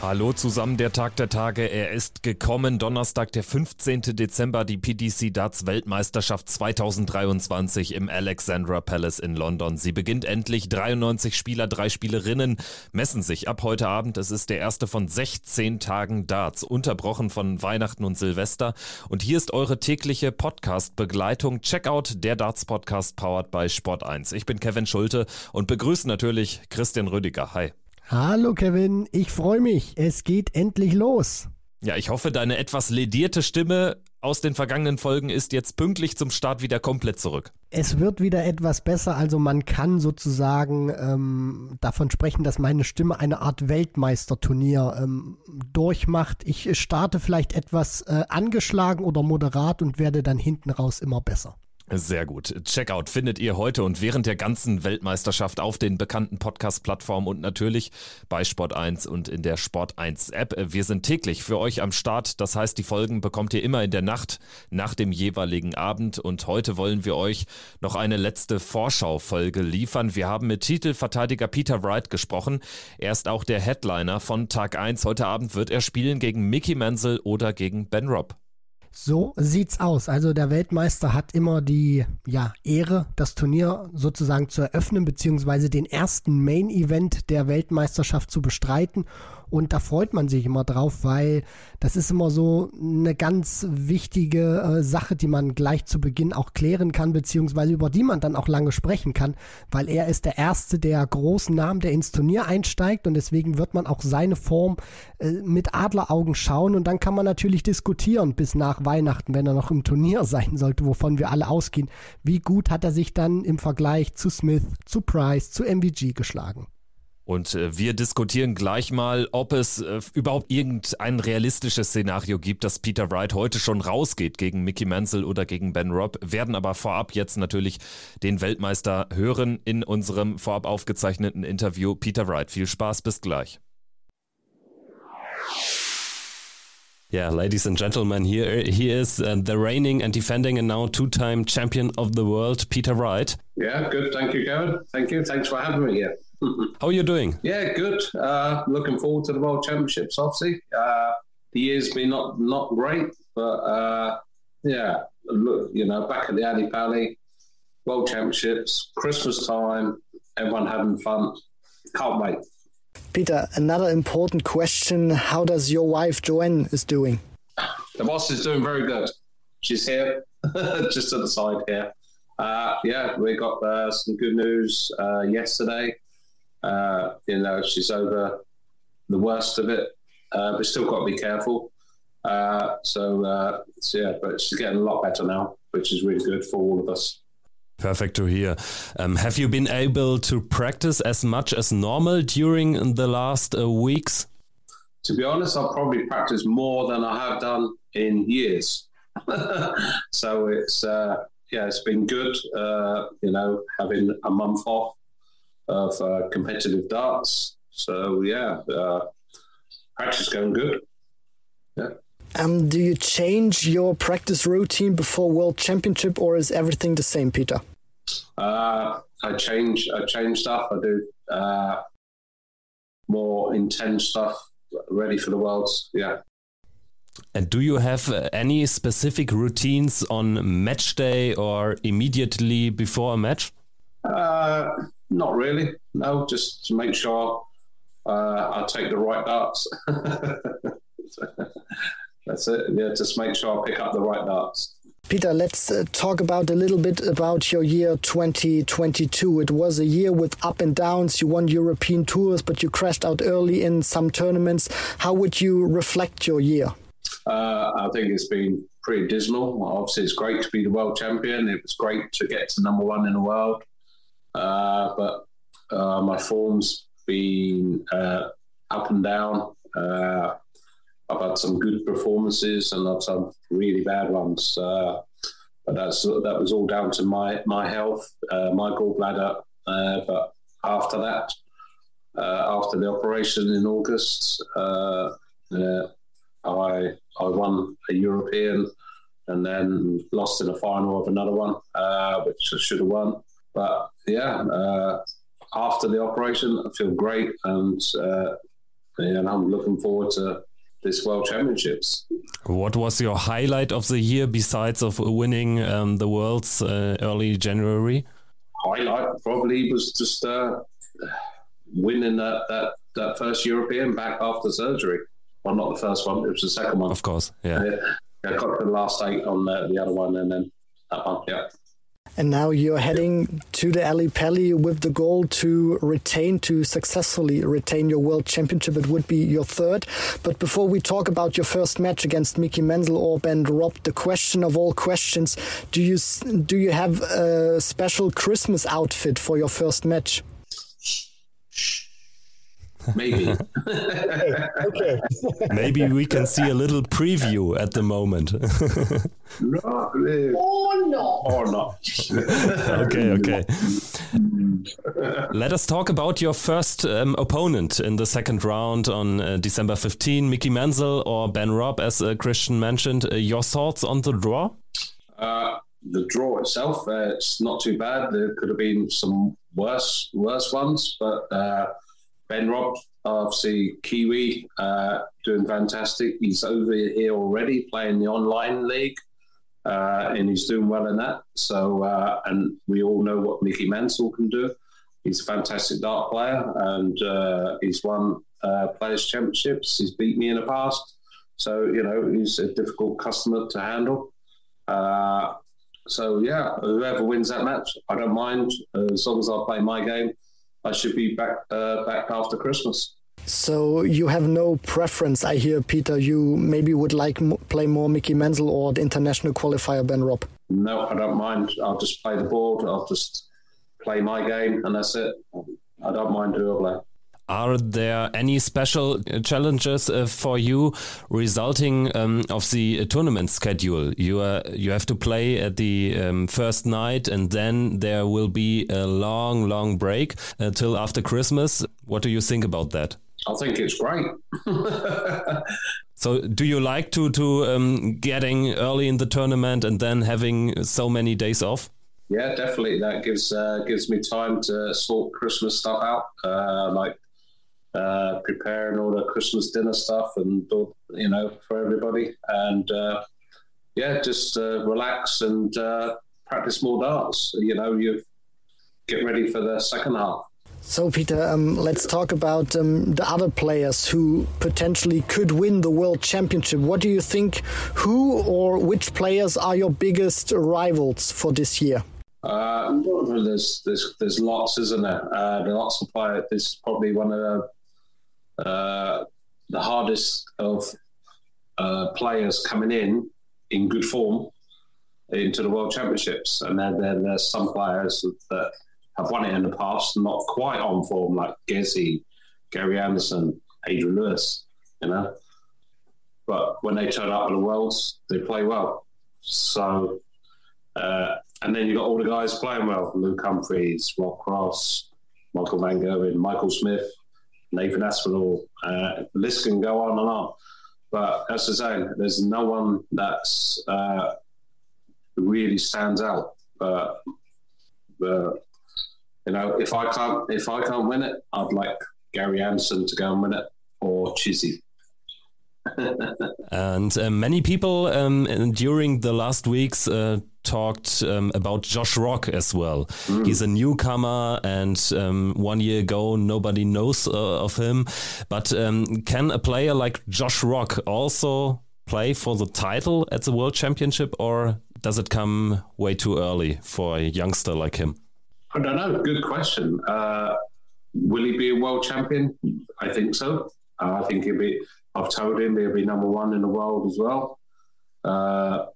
Hallo zusammen, der Tag der Tage. Er ist gekommen. Donnerstag, der 15. Dezember, die PDC Darts Weltmeisterschaft 2023 im Alexandra Palace in London. Sie beginnt endlich. 93 Spieler, drei Spielerinnen messen sich ab heute Abend. Es ist der erste von 16 Tagen Darts, unterbrochen von Weihnachten und Silvester. Und hier ist eure tägliche Podcast-Begleitung. Checkout, der Darts Podcast powered by Sport 1. Ich bin Kevin Schulte und begrüße natürlich Christian Rüdiger. Hi. Hallo Kevin, ich freue mich. Es geht endlich los. Ja, ich hoffe, deine etwas ledierte Stimme aus den vergangenen Folgen ist jetzt pünktlich zum Start wieder komplett zurück. Es wird wieder etwas besser, also man kann sozusagen ähm, davon sprechen, dass meine Stimme eine Art Weltmeisterturnier ähm, durchmacht. Ich starte vielleicht etwas äh, angeschlagen oder moderat und werde dann hinten raus immer besser. Sehr gut. Checkout findet ihr heute und während der ganzen Weltmeisterschaft auf den bekannten Podcast-Plattformen und natürlich bei Sport 1 und in der Sport 1 App. Wir sind täglich für euch am Start. Das heißt, die Folgen bekommt ihr immer in der Nacht nach dem jeweiligen Abend. Und heute wollen wir euch noch eine letzte Vorschau-Folge liefern. Wir haben mit Titelverteidiger Peter Wright gesprochen. Er ist auch der Headliner von Tag 1. Heute Abend wird er spielen gegen Mickey Menzel oder gegen Ben Robb. So sieht's aus. Also der Weltmeister hat immer die ja, Ehre, das Turnier sozusagen zu eröffnen, beziehungsweise den ersten Main-Event der Weltmeisterschaft zu bestreiten. Und da freut man sich immer drauf, weil das ist immer so eine ganz wichtige äh, Sache, die man gleich zu Beginn auch klären kann, beziehungsweise über die man dann auch lange sprechen kann, weil er ist der Erste der großen Namen, der ins Turnier einsteigt und deswegen wird man auch seine Form äh, mit Adleraugen schauen und dann kann man natürlich diskutieren bis nach Weihnachten, wenn er noch im Turnier sein sollte, wovon wir alle ausgehen. Wie gut hat er sich dann im Vergleich zu Smith, zu Price, zu MVG geschlagen? Und äh, wir diskutieren gleich mal, ob es äh, überhaupt irgendein realistisches Szenario gibt, dass Peter Wright heute schon rausgeht gegen Mickey Mansell oder gegen Ben Robb, werden aber vorab jetzt natürlich den Weltmeister hören in unserem vorab aufgezeichneten Interview. Peter Wright, viel Spaß, bis gleich. Yeah, ladies and gentlemen, here he is, uh, the reigning and defending and now two-time champion of the world, Peter Wright. Yeah, good. Thank you, Kevin. Thank you. Thanks for having me here. How are you doing? Yeah, good. Uh, looking forward to the World Championships. Obviously, uh, the year's been not not great, but uh, yeah, look, you know, back at the Ali Pally, World Championships, Christmas time, everyone having fun. Can't wait. Peter, another important question: How does your wife Joanne is doing? The boss is doing very good. She's here, just to the side here. Uh, yeah, we got uh, some good news uh, yesterday. Uh, you know, she's over the worst of it, uh, but still got to be careful. Uh, so, uh, so, yeah, but she's getting a lot better now, which is really good for all of us. Perfect to hear. Um, have you been able to practice as much as normal during the last uh, weeks? To be honest, I've probably practiced more than I have done in years. so it's uh, yeah, it's been good. Uh, you know, having a month off of uh, competitive darts. So yeah, uh, practice going good. Yeah. Um, do you change your practice routine before World Championship, or is everything the same, Peter? Uh, I change. I change stuff. I do uh, more intense stuff, ready for the worlds. Yeah. And do you have uh, any specific routines on match day or immediately before a match? Uh, not really. No, just to make sure uh, I take the right darts. That's it. Yeah, just make sure I pick up the right darts. Peter, let's uh, talk about a little bit about your year 2022. It was a year with up and downs. You won European tours, but you crashed out early in some tournaments. How would you reflect your year? Uh, I think it's been pretty dismal. Obviously, it's great to be the world champion. It was great to get to number one in the world. Uh, but uh, my form's been uh, up and down. Uh, I've had some good performances and I've some really bad ones. Uh, but that's that was all down to my my health, my gallbladder. but after that, after the operation in August, I I won a European and then lost in the final of another one, uh, which I should have won. But yeah, uh, after the operation, I feel great, and uh, and I'm looking forward to this World Championships. What was your highlight of the year besides of winning um, the Worlds uh, early January? Highlight probably was just uh, winning that, that that first European back after surgery. Well, not the first one; it was the second one. Of course, yeah. I got the last eight on the, the other one, and then that one. Yeah. And now you're heading to the Ali Pali with the goal to retain, to successfully retain your world championship. It would be your third. But before we talk about your first match against Mickey Menzel or Ben Rob, the question of all questions: Do you do you have a special Christmas outfit for your first match? Maybe. okay. Maybe we can see a little preview at the moment. no, or not. Or not. okay, okay. Let us talk about your first um, opponent in the second round on uh, December 15, Mickey Menzel or Ben Robb, as uh, Christian mentioned. Uh, your thoughts on the draw? Uh, the draw itself, uh, it's not too bad. There could have been some worse, worse ones, but uh, Ben Robb, obviously Kiwi, uh, doing fantastic. He's over here already playing the online league, uh, and he's doing well in that. So, uh, and we all know what Mickey Mansell can do. He's a fantastic dart player, and uh, he's won uh, Players Championships. He's beat me in the past, so you know he's a difficult customer to handle. Uh, so yeah, whoever wins that match, I don't mind as long as I play my game. I should be back uh, back after Christmas. So you have no preference, I hear, Peter. You maybe would like m- play more Mickey Menzel or the international qualifier Ben Robb. No, I don't mind. I'll just play the board. I'll just play my game, and that's it. I don't mind who I play. Are there any special challenges uh, for you resulting um, of the tournament schedule? You are, you have to play at the um, first night, and then there will be a long, long break until uh, after Christmas. What do you think about that? I think it's great. so, do you like to to um, getting early in the tournament and then having so many days off? Yeah, definitely. That gives uh, gives me time to sort Christmas stuff out, uh, like uh, preparing all the Christmas dinner stuff and you know for everybody, and uh, yeah, just uh, relax and uh, practice more darts. You know, you get ready for the second half. So, Peter, um, let's talk about um, the other players who potentially could win the World Championship. What do you think? Who or which players are your biggest rivals for this year? Uh, there's, there's there's lots, isn't there? Uh, there lots of players. This is probably one of the uh, the hardest of uh, players coming in in good form into the World Championships, and then, then there's some players that have won it in the past, not quite on form, like Gezi, Gary Anderson, Adrian Lewis, you know. But when they turn up at the Worlds, they play well. So, uh, and then you've got all the guys playing well: Luke Humphreys, Rob Cross, Michael Van Gerwen, Michael Smith, Nathan Aspinall. Uh, list can go on and on. But as I say, there's no one that's uh, really stands out. Uh, but you know, if I can't if I can't win it, I'd like Gary Anderson to go and win it or Chizzy. And uh, many people um, during the last weeks uh, talked um, about Josh Rock as well. Mm. He's a newcomer, and um, one year ago nobody knows uh, of him. But um, can a player like Josh Rock also play for the title at the World Championship, or does it come way too early for a youngster like him? I don't know. Good question. Uh, will he be a world champion? I think so. Uh, I think he'll be. I've told him he'll be number one in the world as well. Uh,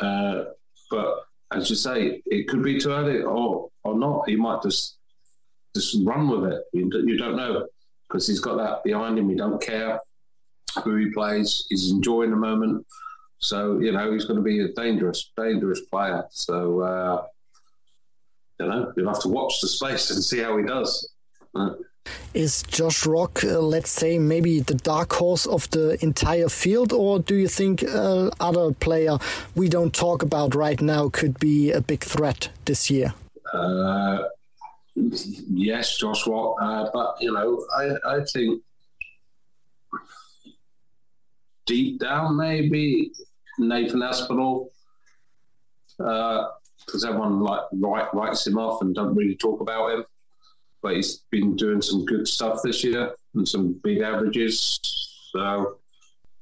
uh but as you say, it could be too early or or not. He might just just run with it. You, you don't know because he's got that behind him. He don't care who he plays. He's enjoying the moment. So you know he's going to be a dangerous, dangerous player. So uh, you know, you'll have to watch the space and see how he does. Uh, Is Josh Rock, uh, let's say, maybe the dark horse of the entire field, or do you think uh, other player we don't talk about right now could be a big threat this year? Uh, yes, Josh Rock, uh, but you know, I, I think deep down maybe Nathan Aspinall, because uh, everyone like write, writes him off and don't really talk about him but he's been doing some good stuff this year and some big averages. So,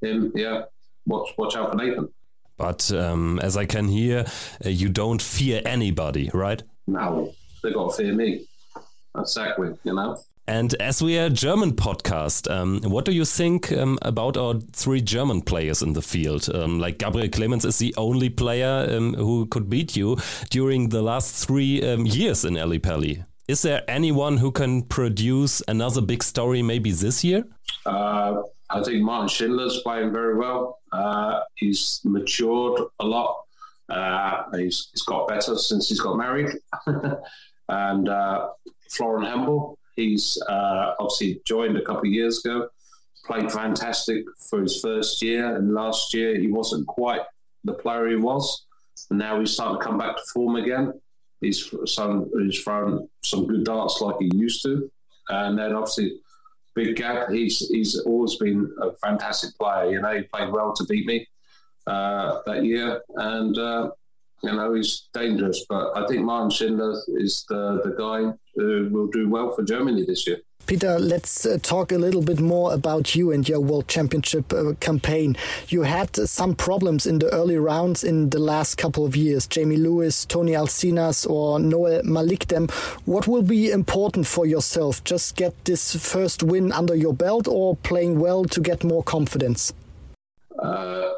him, yeah, watch watch out for Nathan. But um, as I can hear, uh, you don't fear anybody, right? No, they got to fear me. Exactly, you know. And as we are a German podcast, um, what do you think um, about our three German players in the field? Um, like Gabriel Clemens is the only player um, who could beat you during the last three um, years in Ali Pally. Is there anyone who can produce another big story maybe this year? Uh, I think Martin Schindler's playing very well. Uh, he's matured a lot. Uh, he's, he's got better since he's got married. and uh, Florian Hempel, he's uh, obviously joined a couple of years ago, played fantastic for his first year. And last year, he wasn't quite the player he was. And now he's starting to come back to form again. He's some he's thrown some good darts like he used to, and then obviously Big gap. He's he's always been a fantastic player. You know, he played well to beat me uh, that year, and uh, you know he's dangerous. But I think Martin Schindler is the the guy who will do well for Germany this year. Peter, let's uh, talk a little bit more about you and your World Championship uh, campaign. You had some problems in the early rounds in the last couple of years. Jamie Lewis, Tony Alcinas, or Noel Malikdem. What will be important for yourself? Just get this first win under your belt or playing well to get more confidence? Uh,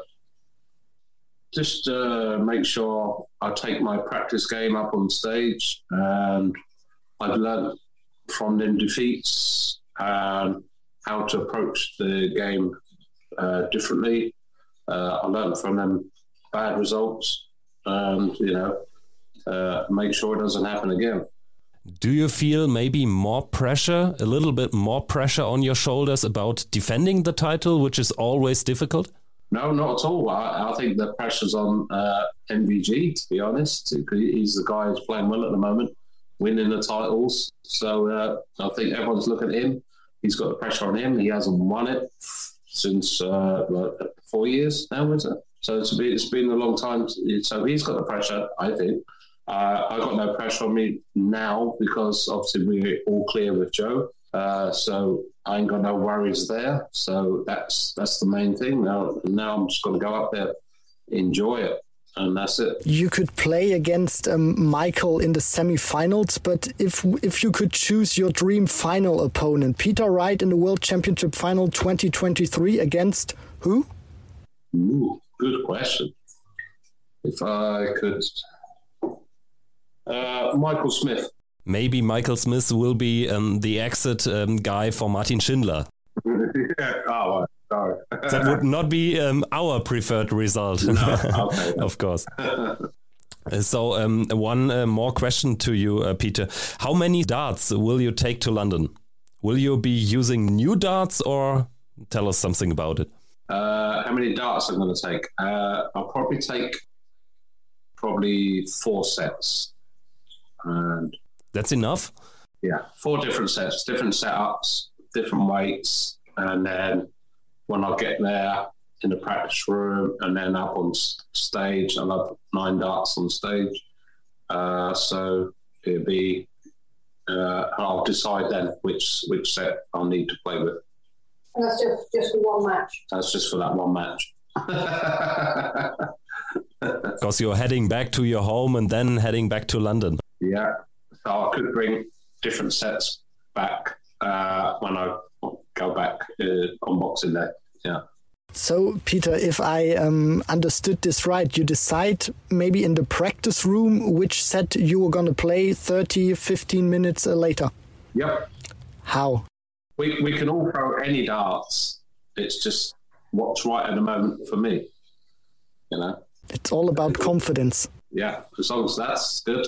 just uh, make sure I take my practice game up on stage. And I've learned from them defeats, um, how to approach the game uh, differently. Uh, I learned from them bad results, and you know, uh, make sure it doesn't happen again. Do you feel maybe more pressure, a little bit more pressure on your shoulders about defending the title, which is always difficult? No, not at all. I, I think the pressure's on uh, MVG, to be honest. He's the guy who's playing well at the moment winning the titles. So uh, I think everyone's looking at him. He's got the pressure on him. He hasn't won it since uh, like four years now, is it? So it's been, it's been a long time. So he's got the pressure, I think. Uh, I got no pressure on me now because obviously we're all clear with Joe. Uh, so I ain't got no worries there. So that's that's the main thing. Now now I'm just going to go up there, enjoy it and that's it. You could play against um, Michael in the semi-finals, but if if you could choose your dream final opponent, Peter Wright in the World Championship Final 2023 against who? Ooh, good question. If I could, uh, Michael Smith. Maybe Michael Smith will be um, the exit um, guy for Martin Schindler. yeah. Oh, Sorry. that would not be um, our preferred result. No, okay. of course. So, um, one uh, more question to you, uh, Peter. How many darts will you take to London? Will you be using new darts or tell us something about it? Uh, how many darts I'm going to take? Uh, I'll probably take probably four sets. And That's enough? Yeah, four different sets, different setups, different weights, and then when I get there in the practice room and then up on stage. I love nine darts on stage. Uh, so it'll be, uh, I'll decide then which which set I'll need to play with. And that's just, just for one match? That's just for that one match. Because you're heading back to your home and then heading back to London. Yeah. So I could bring different sets back uh, when I go back uh, on Boxing Day. Yeah. So, Peter, if I um, understood this right, you decide maybe in the practice room which set you were going to play 30, 15 minutes uh, later. Yep. How? We, we can all throw any darts. It's just what's right at the moment for me. You know? It's all about confidence. Yeah. As long as that's good,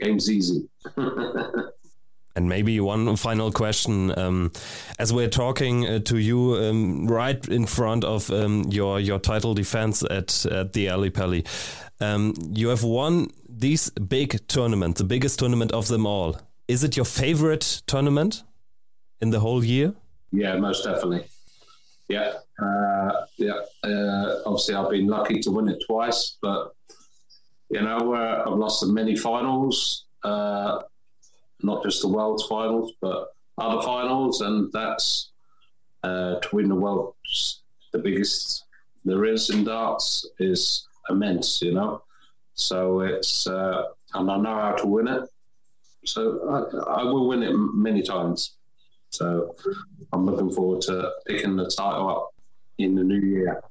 game's easy. And maybe one final question. Um, as we're talking uh, to you um, right in front of um, your your title defense at, at the Ali Pally, um, you have won these big tournaments, the biggest tournament of them all. Is it your favorite tournament in the whole year? Yeah, most definitely. Yeah, uh, yeah. Uh, obviously, I've been lucky to win it twice, but you know, uh, I've lost in many finals. Not just the world's finals, but other finals, and that's uh, to win the world's The biggest there is in darts is immense, you know. So it's uh, and I know how to win it. So I, I will win it many times. So I'm looking forward to picking the title up in the new year.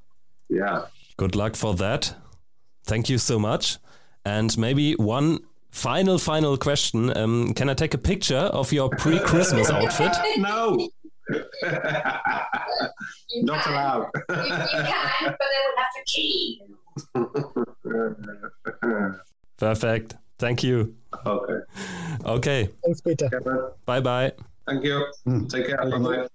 Yeah. Good luck for that. Thank you so much. And maybe one Final, final question. Um, can I take a picture of your pre Christmas outfit? No. Not can. allowed. you, you can, but they would have to key. Perfect. Thank you. Okay. Okay. Thanks, Peter. Bye bye. Thank you. Take care. Bye bye.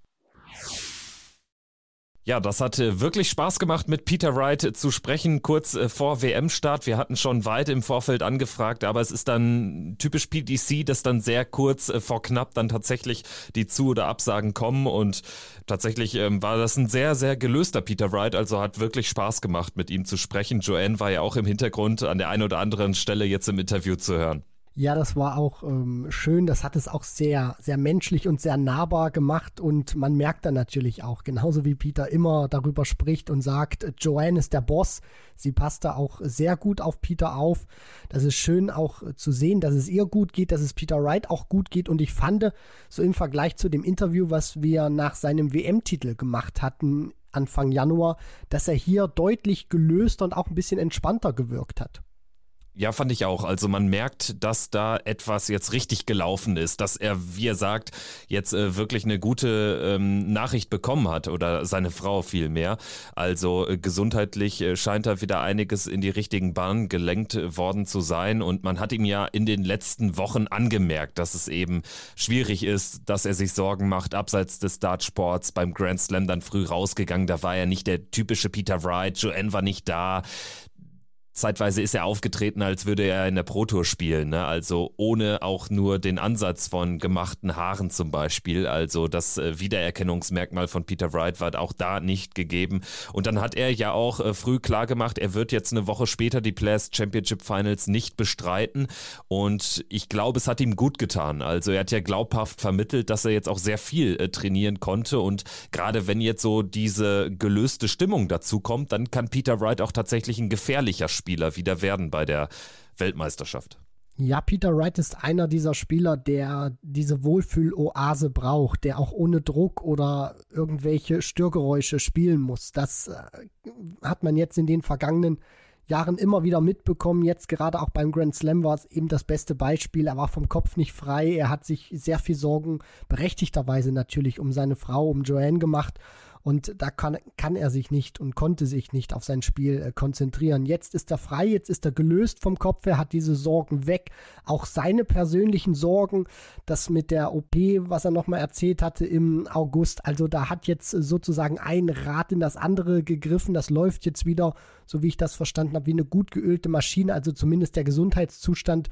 Ja, das hat wirklich Spaß gemacht, mit Peter Wright zu sprechen, kurz äh, vor WM-Start. Wir hatten schon weit im Vorfeld angefragt, aber es ist dann typisch PDC, dass dann sehr kurz äh, vor knapp dann tatsächlich die Zu- oder Absagen kommen. Und tatsächlich ähm, war das ein sehr, sehr gelöster Peter Wright. Also hat wirklich Spaß gemacht, mit ihm zu sprechen. Joanne war ja auch im Hintergrund an der einen oder anderen Stelle jetzt im Interview zu hören. Ja, das war auch ähm, schön. Das hat es auch sehr, sehr menschlich und sehr nahbar gemacht. Und man merkt dann natürlich auch, genauso wie Peter immer darüber spricht und sagt, Joanne ist der Boss. Sie passt da auch sehr gut auf Peter auf. Das ist schön auch zu sehen, dass es ihr gut geht, dass es Peter Wright auch gut geht. Und ich fand, so im Vergleich zu dem Interview, was wir nach seinem WM-Titel gemacht hatten, Anfang Januar, dass er hier deutlich gelöster und auch ein bisschen entspannter gewirkt hat. Ja, fand ich auch. Also man merkt, dass da etwas jetzt richtig gelaufen ist, dass er, wie er sagt, jetzt äh, wirklich eine gute ähm, Nachricht bekommen hat oder seine Frau vielmehr. Also äh, gesundheitlich äh, scheint da wieder einiges in die richtigen Bahnen gelenkt äh, worden zu sein und man hat ihm ja in den letzten Wochen angemerkt, dass es eben schwierig ist, dass er sich Sorgen macht, abseits des Dartsports beim Grand Slam dann früh rausgegangen. Da war er nicht der typische Peter Wright, Joanne war nicht da. Zeitweise ist er aufgetreten, als würde er in der Pro Tour spielen, ne? also ohne auch nur den Ansatz von gemachten Haaren zum Beispiel. Also das äh, Wiedererkennungsmerkmal von Peter Wright war auch da nicht gegeben. Und dann hat er ja auch äh, früh klar gemacht, er wird jetzt eine Woche später die Players Championship Finals nicht bestreiten. Und ich glaube, es hat ihm gut getan. Also er hat ja glaubhaft vermittelt, dass er jetzt auch sehr viel äh, trainieren konnte. Und gerade wenn jetzt so diese gelöste Stimmung dazu kommt, dann kann Peter Wright auch tatsächlich ein gefährlicher Spieler Spieler wieder werden bei der Weltmeisterschaft. Ja, Peter Wright ist einer dieser Spieler, der diese Wohlfühl-Oase braucht, der auch ohne Druck oder irgendwelche Störgeräusche spielen muss. Das äh, hat man jetzt in den vergangenen Jahren immer wieder mitbekommen. Jetzt gerade auch beim Grand Slam war es eben das beste Beispiel. Er war vom Kopf nicht frei. Er hat sich sehr viel Sorgen, berechtigterweise natürlich, um seine Frau, um Joanne gemacht. Und da kann, kann er sich nicht und konnte sich nicht auf sein Spiel äh, konzentrieren. Jetzt ist er frei, jetzt ist er gelöst vom Kopf, er hat diese Sorgen weg. Auch seine persönlichen Sorgen, das mit der OP, was er nochmal erzählt hatte im August. Also da hat jetzt sozusagen ein Rad in das andere gegriffen. Das läuft jetzt wieder, so wie ich das verstanden habe, wie eine gut geölte Maschine. Also zumindest der Gesundheitszustand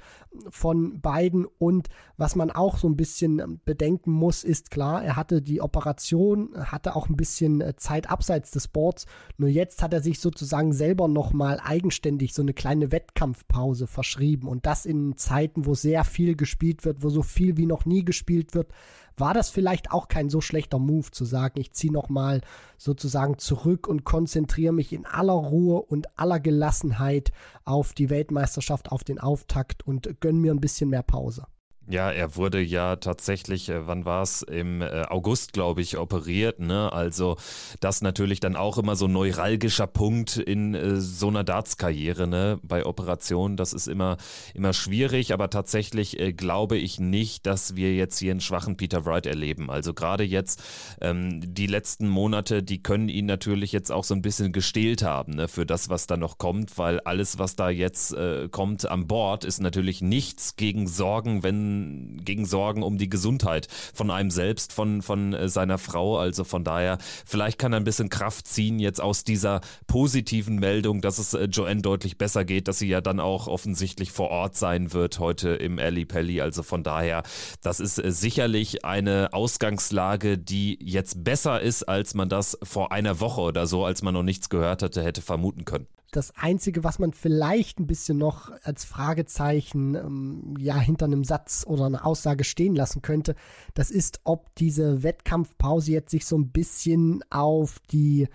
von beiden. Und was man auch so ein bisschen bedenken muss, ist klar, er hatte die Operation, hatte auch ein bisschen bisschen äh, Zeit abseits des Boards. Nur jetzt hat er sich sozusagen selber nochmal eigenständig so eine kleine Wettkampfpause verschrieben. Und das in Zeiten, wo sehr viel gespielt wird, wo so viel wie noch nie gespielt wird, war das vielleicht auch kein so schlechter Move zu sagen, ich ziehe nochmal sozusagen zurück und konzentriere mich in aller Ruhe und aller Gelassenheit auf die Weltmeisterschaft, auf den Auftakt und gönne mir ein bisschen mehr Pause. Ja, er wurde ja tatsächlich, äh, wann war es? Im äh, August, glaube ich, operiert. Ne? Also das natürlich dann auch immer so ein neuralgischer Punkt in äh, so einer Darts-Karriere. Ne? Bei Operationen, das ist immer, immer schwierig, aber tatsächlich äh, glaube ich nicht, dass wir jetzt hier einen schwachen Peter Wright erleben. Also gerade jetzt ähm, die letzten Monate, die können ihn natürlich jetzt auch so ein bisschen gestählt haben ne? für das, was da noch kommt, weil alles, was da jetzt äh, kommt an Bord, ist natürlich nichts gegen Sorgen, wenn gegen Sorgen um die Gesundheit von einem selbst, von, von äh, seiner Frau. Also von daher, vielleicht kann er ein bisschen Kraft ziehen jetzt aus dieser positiven Meldung, dass es äh, Joanne deutlich besser geht, dass sie ja dann auch offensichtlich vor Ort sein wird heute im Ali Pelli. Also von daher, das ist äh, sicherlich eine Ausgangslage, die jetzt besser ist, als man das vor einer Woche oder so, als man noch nichts gehört hatte, hätte vermuten können. Das Einzige, was man vielleicht ein bisschen noch als Fragezeichen ähm, ja hinter einem Satz oder einer Aussage stehen lassen könnte, das ist, ob diese Wettkampfpause jetzt sich so ein bisschen auf die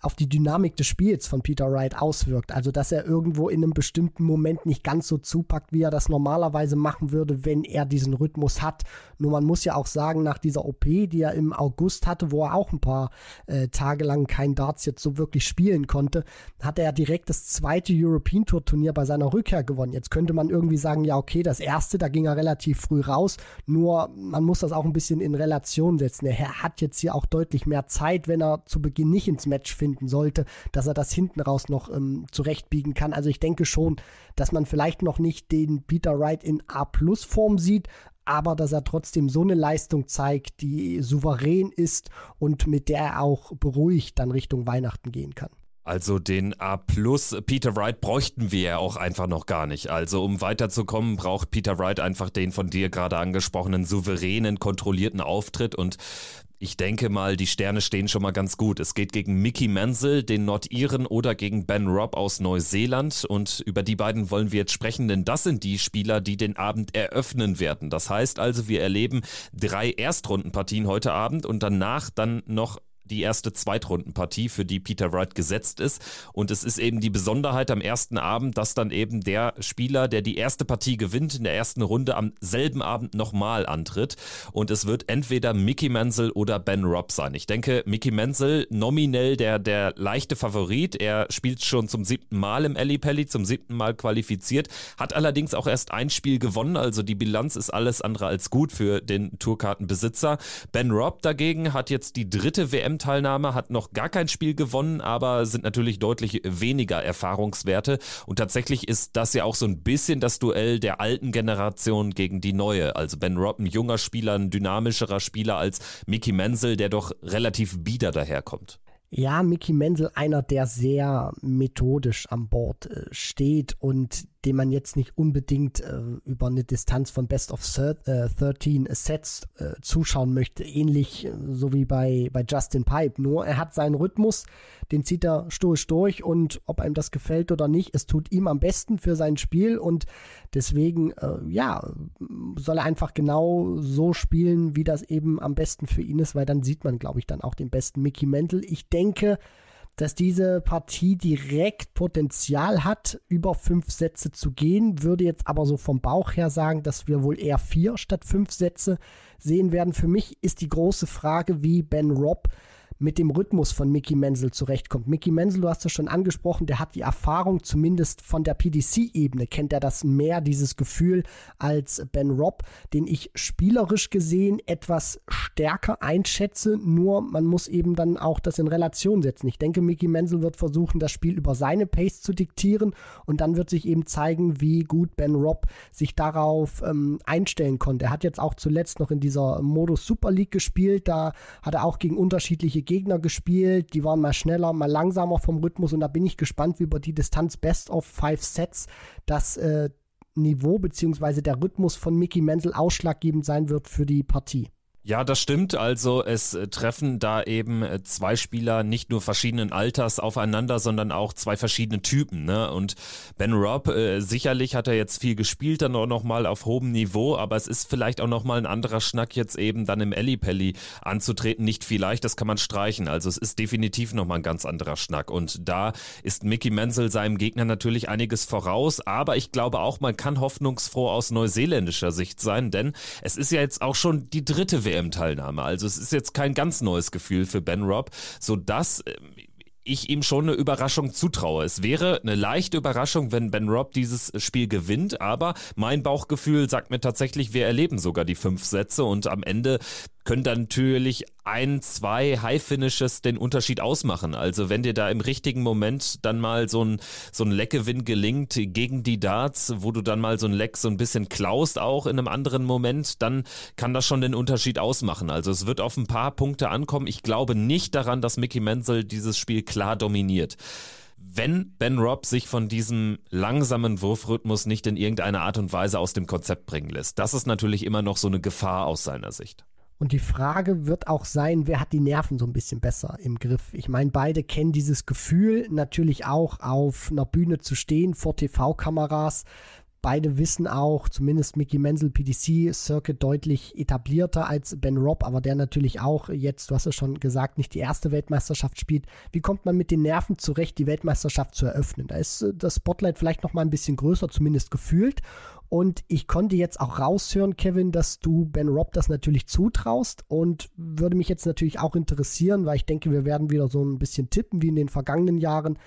auf die Dynamik des Spiels von Peter Wright auswirkt. Also, dass er irgendwo in einem bestimmten Moment nicht ganz so zupackt, wie er das normalerweise machen würde, wenn er diesen Rhythmus hat. Nur man muss ja auch sagen, nach dieser OP, die er im August hatte, wo er auch ein paar äh, Tage lang kein Darts jetzt so wirklich spielen konnte, hat er ja direkt das zweite European Tour Turnier bei seiner Rückkehr gewonnen. Jetzt könnte man irgendwie sagen, ja, okay, das erste, da ging er relativ früh raus. Nur man muss das auch ein bisschen in Relation setzen. Er hat jetzt hier auch deutlich mehr Zeit, wenn er zu Beginn nicht ins Match finden sollte, dass er das hinten raus noch ähm, zurechtbiegen kann. Also ich denke schon, dass man vielleicht noch nicht den Peter Wright in A-Plus-Form sieht, aber dass er trotzdem so eine Leistung zeigt, die souverän ist und mit der er auch beruhigt dann Richtung Weihnachten gehen kann. Also den A plus Peter Wright bräuchten wir ja auch einfach noch gar nicht. Also um weiterzukommen, braucht Peter Wright einfach den von dir gerade angesprochenen souveränen, kontrollierten Auftritt und ich denke mal, die Sterne stehen schon mal ganz gut. Es geht gegen Mickey Menzel, den Nordiren, oder gegen Ben Robb aus Neuseeland. Und über die beiden wollen wir jetzt sprechen, denn das sind die Spieler, die den Abend eröffnen werden. Das heißt also, wir erleben drei Erstrundenpartien heute Abend und danach dann noch die erste Zweitrundenpartie, für die Peter Wright gesetzt ist. Und es ist eben die Besonderheit am ersten Abend, dass dann eben der Spieler, der die erste Partie gewinnt, in der ersten Runde am selben Abend nochmal antritt. Und es wird entweder Mickey Menzel oder Ben Robb sein. Ich denke, Mickey Menzel nominell der, der leichte Favorit. Er spielt schon zum siebten Mal im Alley Pelli, zum siebten Mal qualifiziert, hat allerdings auch erst ein Spiel gewonnen. Also die Bilanz ist alles andere als gut für den Tourkartenbesitzer. Ben Robb dagegen hat jetzt die dritte WM WM-Teilnahme, hat noch gar kein Spiel gewonnen, aber sind natürlich deutlich weniger Erfahrungswerte. Und tatsächlich ist das ja auch so ein bisschen das Duell der alten Generation gegen die neue. Also Ben Robb, ein junger Spieler, ein dynamischerer Spieler als Mickey Menzel, der doch relativ bieder daherkommt. Ja, Mickey Menzel, einer, der sehr methodisch an Bord äh, steht und dem man jetzt nicht unbedingt äh, über eine Distanz von Best of Thir äh, 13 Sets äh, zuschauen möchte. Ähnlich äh, so wie bei, bei Justin Pipe. Nur er hat seinen Rhythmus, den zieht er stoisch durch und ob einem das gefällt oder nicht, es tut ihm am besten für sein Spiel und deswegen, äh, ja, soll er einfach genau so spielen, wie das eben am besten für ihn ist, weil dann sieht man, glaube ich, dann auch den besten Mickey Mantle. Ich denke, dass diese Partie direkt Potenzial hat, über fünf Sätze zu gehen. Würde jetzt aber so vom Bauch her sagen, dass wir wohl eher vier statt fünf Sätze sehen werden. Für mich ist die große Frage, wie Ben Robb mit dem Rhythmus von Mickey Menzel zurechtkommt. Mickey Menzel, du hast es schon angesprochen, der hat die Erfahrung, zumindest von der PDC-Ebene, kennt er das mehr, dieses Gefühl, als Ben Robb, den ich spielerisch gesehen etwas stärker einschätze. Nur man muss eben dann auch das in Relation setzen. Ich denke, Mickey Menzel wird versuchen, das Spiel über seine Pace zu diktieren und dann wird sich eben zeigen, wie gut Ben Robb sich darauf ähm, einstellen konnte. Er hat jetzt auch zuletzt noch in dieser Modus Super League gespielt. Da hat er auch gegen unterschiedliche Gegner gespielt, die waren mal schneller, mal langsamer vom Rhythmus und da bin ich gespannt, wie über die Distanz Best of Five Sets das äh, Niveau bzw. der Rhythmus von Mickey Menzel ausschlaggebend sein wird für die Partie. Ja, das stimmt. Also es äh, treffen da eben äh, zwei Spieler nicht nur verschiedenen Alters aufeinander, sondern auch zwei verschiedene Typen. Ne? Und Ben Robb, äh, sicherlich hat er jetzt viel gespielt, dann auch nochmal auf hohem Niveau, aber es ist vielleicht auch nochmal ein anderer Schnack jetzt eben dann im Ellipelli anzutreten. Nicht vielleicht, das kann man streichen. Also es ist definitiv nochmal ein ganz anderer Schnack. Und da ist Mickey Menzel seinem Gegner natürlich einiges voraus, aber ich glaube auch, man kann hoffnungsfroh aus neuseeländischer Sicht sein, denn es ist ja jetzt auch schon die dritte WM-Teilnahme. Also es ist jetzt kein ganz neues Gefühl für Ben Robb, sodass ähm, ich ihm schon eine Überraschung zutraue. Es wäre eine leichte Überraschung, wenn Ben Robb dieses Spiel gewinnt, aber mein Bauchgefühl sagt mir tatsächlich, wir erleben sogar die fünf Sätze und am Ende können dann natürlich ein, zwei High-Finishes den Unterschied ausmachen. Also wenn dir da im richtigen Moment dann mal so ein, so ein Leckgewinn gelingt gegen die Darts, wo du dann mal so ein Leck so ein bisschen klaust auch in einem anderen Moment, dann kann das schon den Unterschied ausmachen. Also es wird auf ein paar Punkte ankommen. Ich glaube nicht daran, dass Mickey Menzel dieses Spiel klar dominiert wenn Ben Robb sich von diesem langsamen Wurfrhythmus nicht in irgendeiner Art und Weise aus dem Konzept bringen lässt. Das ist natürlich immer noch so eine Gefahr aus seiner Sicht. Und die Frage wird auch sein, wer hat die Nerven so ein bisschen besser im Griff? Ich meine, beide kennen dieses Gefühl, natürlich auch auf einer Bühne zu stehen vor TV-Kameras. Beide wissen auch, zumindest Mickey Menzel PDC Circuit deutlich etablierter als Ben Robb, aber der natürlich auch jetzt, du hast es schon gesagt, nicht die erste Weltmeisterschaft spielt. Wie kommt man mit den Nerven zurecht, die Weltmeisterschaft zu eröffnen? Da ist äh, das Spotlight vielleicht noch mal ein bisschen größer, zumindest gefühlt. Und ich konnte jetzt auch raushören, Kevin, dass du Ben Robb das natürlich zutraust und würde mich jetzt natürlich auch interessieren, weil ich denke, wir werden wieder so ein bisschen tippen wie in den vergangenen Jahren.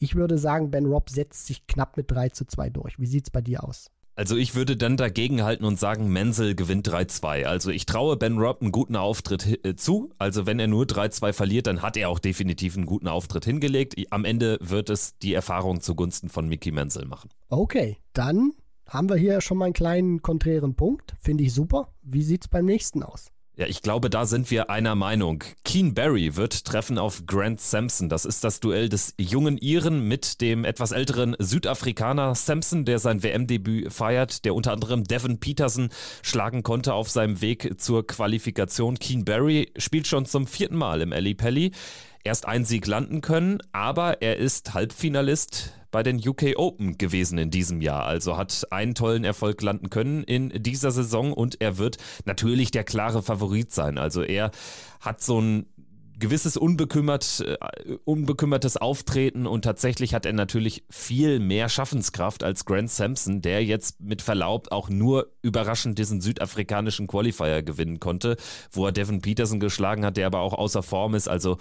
Ich würde sagen, Ben Robb setzt sich knapp mit 3 zu 2 durch. Wie sieht es bei dir aus? Also ich würde dann dagegen halten und sagen, Menzel gewinnt 3-2. Also ich traue Ben Robb einen guten Auftritt äh, zu. Also wenn er nur 3-2 verliert, dann hat er auch definitiv einen guten Auftritt hingelegt. Am Ende wird es die Erfahrung zugunsten von Mickey Menzel machen. Okay, dann haben wir hier schon mal einen kleinen konträren Punkt. Finde ich super. Wie sieht es beim nächsten aus? Ja, ich glaube, da sind wir einer Meinung. Keen Barry wird treffen auf Grant Sampson. Das ist das Duell des jungen Iren mit dem etwas älteren Südafrikaner Sampson, der sein WM-Debüt feiert, der unter anderem Devin Peterson schlagen konnte auf seinem Weg zur Qualifikation. Keen Barry spielt schon zum vierten Mal im Ali Pelli erst ein Sieg landen können, aber er ist Halbfinalist bei den UK Open gewesen in diesem Jahr. Also hat einen tollen Erfolg landen können in dieser Saison und er wird natürlich der klare Favorit sein. Also er hat so ein gewisses unbekümmert, äh, unbekümmertes Auftreten und tatsächlich hat er natürlich viel mehr Schaffenskraft als Grant Sampson, der jetzt mit Verlaub auch nur überraschend diesen südafrikanischen Qualifier gewinnen konnte, wo er Devin Peterson geschlagen hat, der aber auch außer Form ist. Also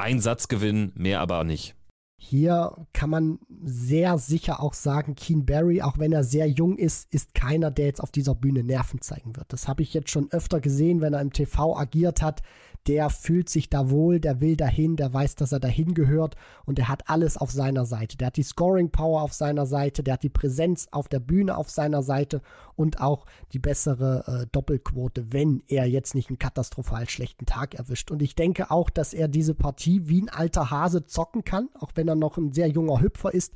ein Satzgewinn, mehr aber nicht. Hier kann man sehr sicher auch sagen, Keen Barry, auch wenn er sehr jung ist, ist keiner, der jetzt auf dieser Bühne Nerven zeigen wird. Das habe ich jetzt schon öfter gesehen, wenn er im TV agiert hat der fühlt sich da wohl, der will dahin, der weiß, dass er dahin gehört und der hat alles auf seiner Seite. Der hat die Scoring Power auf seiner Seite, der hat die Präsenz auf der Bühne auf seiner Seite und auch die bessere äh, Doppelquote, wenn er jetzt nicht einen katastrophal schlechten Tag erwischt. Und ich denke auch, dass er diese Partie wie ein alter Hase zocken kann, auch wenn er noch ein sehr junger Hüpfer ist.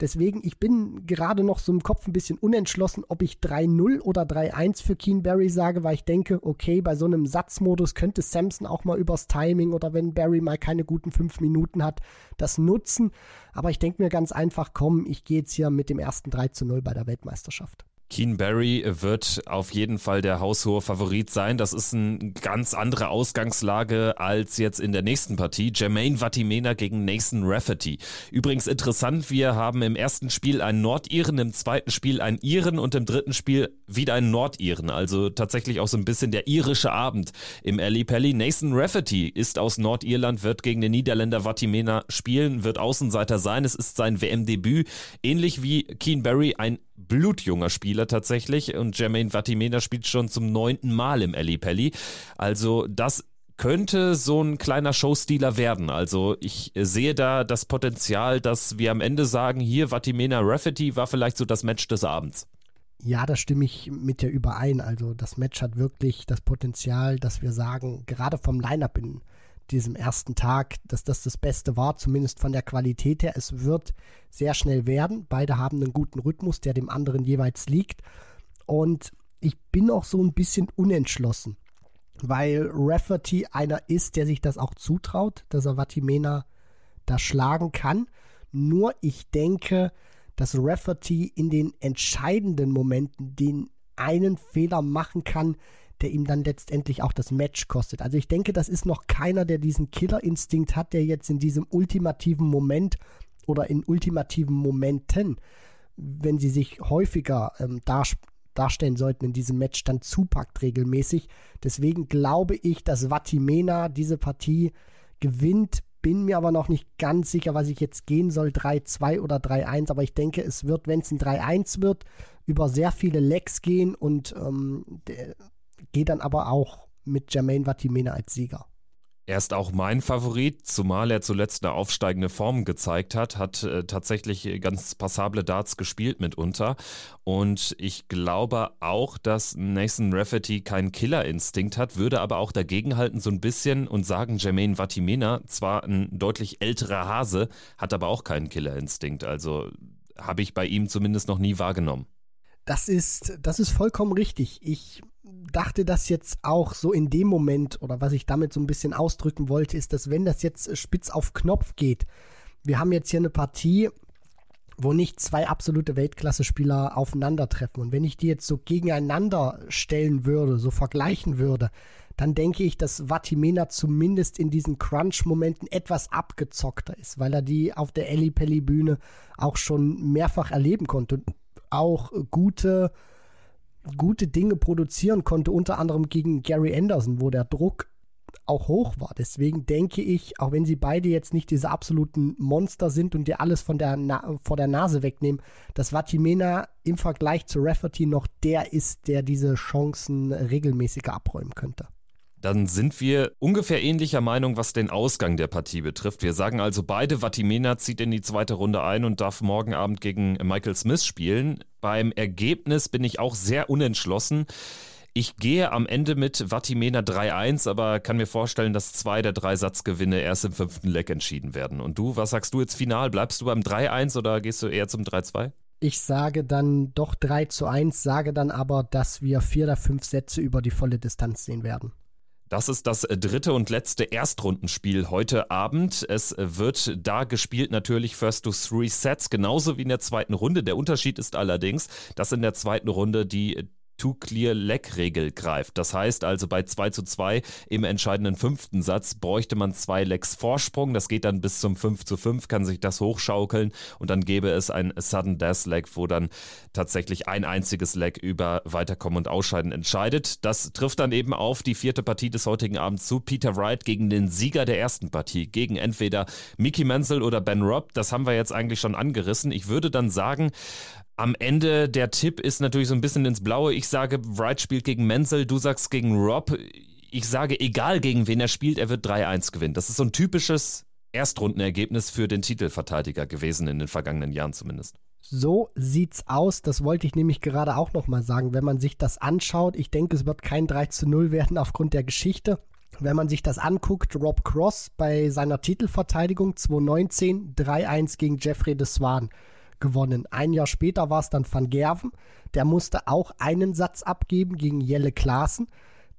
Deswegen, ich bin gerade noch so im Kopf ein bisschen unentschlossen, ob ich 3-0 oder 3-1 für Keen Barry sage, weil ich denke, okay, bei so einem Satzmodus könnte Samson auch mal übers Timing oder wenn Barry mal keine guten fünf Minuten hat, das nutzen. Aber ich denke mir ganz einfach, komm, ich gehe jetzt hier mit dem ersten 3 0 bei der Weltmeisterschaft. Keen Barry wird auf jeden Fall der haushohe Favorit sein. Das ist eine ganz andere Ausgangslage als jetzt in der nächsten Partie. Jermaine Vatimena gegen Nathan Rafferty. Übrigens interessant, wir haben im ersten Spiel einen Nordiren, im zweiten Spiel einen Iren und im dritten Spiel wieder einen Nordiren. Also tatsächlich auch so ein bisschen der irische Abend im Ali Pelli. Nathan Rafferty ist aus Nordirland, wird gegen den Niederländer Vatimena spielen, wird Außenseiter sein. Es ist sein WM-Debüt. Ähnlich wie Keen Barry ein blutjunger Spieler tatsächlich und Jermaine Vatimena spielt schon zum neunten Mal im Ali Pelli. Also das könnte so ein kleiner Showstealer werden. Also ich sehe da das Potenzial, dass wir am Ende sagen, hier Vatimena Rafferty war vielleicht so das Match des Abends. Ja, da stimme ich mit dir überein. Also das Match hat wirklich das Potenzial, dass wir sagen, gerade vom Lineup in diesem ersten Tag, dass das das Beste war, zumindest von der Qualität her. Es wird sehr schnell werden. Beide haben einen guten Rhythmus, der dem anderen jeweils liegt. Und ich bin auch so ein bisschen unentschlossen, weil Rafferty einer ist, der sich das auch zutraut, dass er Vatimena da schlagen kann. Nur ich denke, dass Rafferty in den entscheidenden Momenten den einen Fehler machen kann, der ihm dann letztendlich auch das Match kostet. Also ich denke, das ist noch keiner, der diesen Killerinstinkt hat, der jetzt in diesem ultimativen Moment oder in ultimativen Momenten, wenn sie sich häufiger ähm, dar darstellen sollten in diesem Match, dann zupackt regelmäßig. Deswegen glaube ich, dass Vatimena diese Partie gewinnt. Bin mir aber noch nicht ganz sicher, was ich jetzt gehen soll, 3-2 oder 3-1. Aber ich denke, es wird, wenn es ein 3-1 wird, über sehr viele Lecks gehen und ähm, gehe dann aber auch mit Jermaine Vatimena als Sieger. Er ist auch mein Favorit, zumal er zuletzt eine aufsteigende Form gezeigt hat, hat äh, tatsächlich ganz passable Darts gespielt mitunter. Und ich glaube auch, dass Nathan Rafferty keinen Killerinstinkt hat, würde aber auch dagegenhalten so ein bisschen und sagen, Jermaine Vatimena, zwar ein deutlich älterer Hase, hat aber auch keinen Killerinstinkt. Also habe ich bei ihm zumindest noch nie wahrgenommen. Das ist, das ist vollkommen richtig. Ich dachte das jetzt auch so in dem Moment, oder was ich damit so ein bisschen ausdrücken wollte, ist, dass wenn das jetzt spitz auf Knopf geht, wir haben jetzt hier eine Partie, wo nicht zwei absolute Weltklasse-Spieler aufeinandertreffen. Und wenn ich die jetzt so gegeneinander stellen würde, so vergleichen würde, dann denke ich, dass Vatimena zumindest in diesen Crunch-Momenten etwas abgezockter ist, weil er die auf der Ellie Pelli Bühne auch schon mehrfach erleben konnte. Auch gute gute Dinge produzieren konnte, unter anderem gegen Gary Anderson, wo der Druck auch hoch war. Deswegen denke ich, auch wenn sie beide jetzt nicht diese absoluten Monster sind und dir alles von der vor der Nase wegnehmen, dass Vatimena im Vergleich zu Rafferty noch der ist, der diese Chancen regelmäßiger abräumen könnte. Dann sind wir ungefähr ähnlicher Meinung, was den Ausgang der Partie betrifft. Wir sagen also beide, Vatimena zieht in die zweite Runde ein und darf morgen Abend gegen Michael Smith spielen. Beim Ergebnis bin ich auch sehr unentschlossen. Ich gehe am Ende mit Vatimena 3-1, aber kann mir vorstellen, dass zwei der drei Satzgewinne erst im fünften Leck entschieden werden. Und du, was sagst du jetzt final? Bleibst du beim 3-1 oder gehst du eher zum 3-2? Ich sage dann doch 3 zu 1, sage dann aber, dass wir vier der fünf Sätze über die volle Distanz sehen werden. Das ist das dritte und letzte Erstrundenspiel heute Abend. Es wird da gespielt natürlich First to Three Sets, genauso wie in der zweiten Runde. Der Unterschied ist allerdings, dass in der zweiten Runde die Two-Clear-Leg-Regel greift. Das heißt also bei 2 zu 2 im entscheidenden fünften Satz bräuchte man zwei Legs Vorsprung. Das geht dann bis zum 5 zu 5, kann sich das hochschaukeln und dann gäbe es ein Sudden Death Leg, wo dann tatsächlich ein einziges Leg über Weiterkommen und Ausscheiden entscheidet. Das trifft dann eben auf die vierte Partie des heutigen Abends zu. Peter Wright gegen den Sieger der ersten Partie, gegen entweder Mickey Menzel oder Ben Robb. Das haben wir jetzt eigentlich schon angerissen. Ich würde dann sagen, am Ende der Tipp ist natürlich so ein bisschen ins Blaue. Ich sage, Wright spielt gegen Menzel, du sagst gegen Rob. Ich sage, egal gegen wen er spielt, er wird 3-1 gewinnen. Das ist so ein typisches Erstrundenergebnis für den Titelverteidiger gewesen in den vergangenen Jahren zumindest. So sieht's aus. Das wollte ich nämlich gerade auch nochmal sagen. Wenn man sich das anschaut, ich denke, es wird kein 3 0 werden aufgrund der Geschichte. Wenn man sich das anguckt, Rob Cross bei seiner Titelverteidigung 2019 3-1 gegen Jeffrey de Swan gewonnen. Ein Jahr später war es dann Van Gerven. Der musste auch einen Satz abgeben gegen Jelle Klaassen.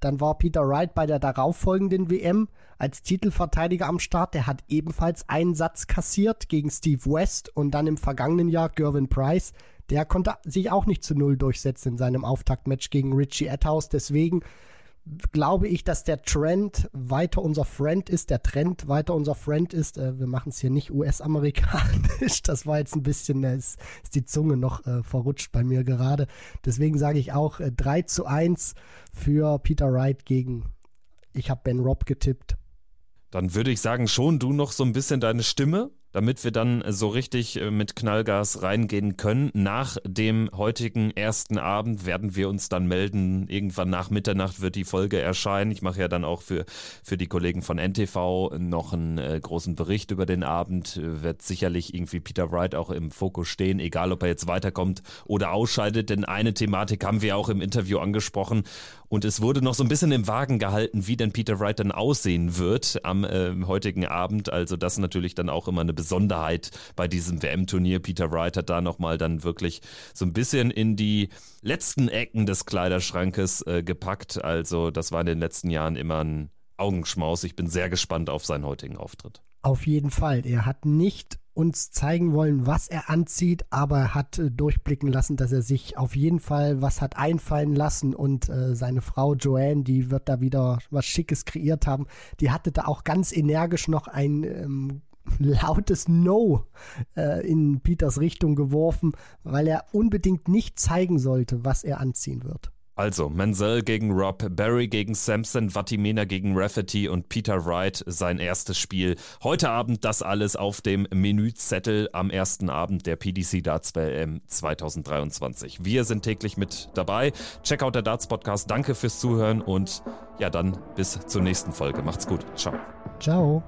Dann war Peter Wright bei der darauffolgenden WM als Titelverteidiger am Start. Der hat ebenfalls einen Satz kassiert gegen Steve West und dann im vergangenen Jahr Gervin Price. Der konnte sich auch nicht zu Null durchsetzen in seinem Auftaktmatch gegen Richie Atthaus. Deswegen glaube ich, dass der Trend weiter unser Friend ist, der Trend weiter unser Friend ist. Äh, wir machen es hier nicht US-amerikanisch. Das war jetzt ein bisschen, äh, ist, ist, die Zunge noch äh, verrutscht bei mir gerade. Deswegen sage ich auch äh, 3 zu 1 für Peter Wright gegen, ich habe Ben Robb getippt. Dann würde ich sagen, schon du noch so ein bisschen deine Stimme damit wir dann so richtig äh, mit Knallgas reingehen können. Nach dem heutigen ersten Abend werden wir uns dann melden. Irgendwann nach Mitternacht wird die Folge erscheinen. Ich mache ja dann auch für, für die Kollegen von NTV noch einen äh, großen Bericht über den Abend. Wird sicherlich irgendwie Peter Wright auch im Fokus stehen, egal ob er jetzt weiterkommt oder ausscheidet. Denn eine Thematik haben wir auch im Interview angesprochen. Und es wurde noch so ein bisschen im Wagen gehalten, wie denn Peter Wright dann aussehen wird am äh, heutigen Abend. Also das natürlich dann auch immer eine Besonderheit bei diesem WM-Turnier. Peter Wright hat da nochmal dann wirklich so ein bisschen in die letzten Ecken des Kleiderschrankes äh, gepackt. Also das war in den letzten Jahren immer ein Augenschmaus. Ich bin sehr gespannt auf seinen heutigen Auftritt. Auf jeden Fall. Er hat nicht uns zeigen wollen, was er anzieht, aber er hat äh, durchblicken lassen, dass er sich auf jeden Fall was hat einfallen lassen und äh, seine Frau Joanne, die wird da wieder was Schickes kreiert haben. Die hatte da auch ganz energisch noch ein ähm, lautes No äh, in Peters Richtung geworfen, weil er unbedingt nicht zeigen sollte, was er anziehen wird. Also, Menzel gegen Rob, Barry gegen Sampson, Vatimena gegen Rafferty und Peter Wright sein erstes Spiel. Heute Abend das alles auf dem Menüzettel am ersten Abend der PDC Darts WM 2023. Wir sind täglich mit dabei. Check out der Darts Podcast. Danke fürs Zuhören und Ja, dann bis zur nächsten Folge. Macht's gut. Ciao. Ciao.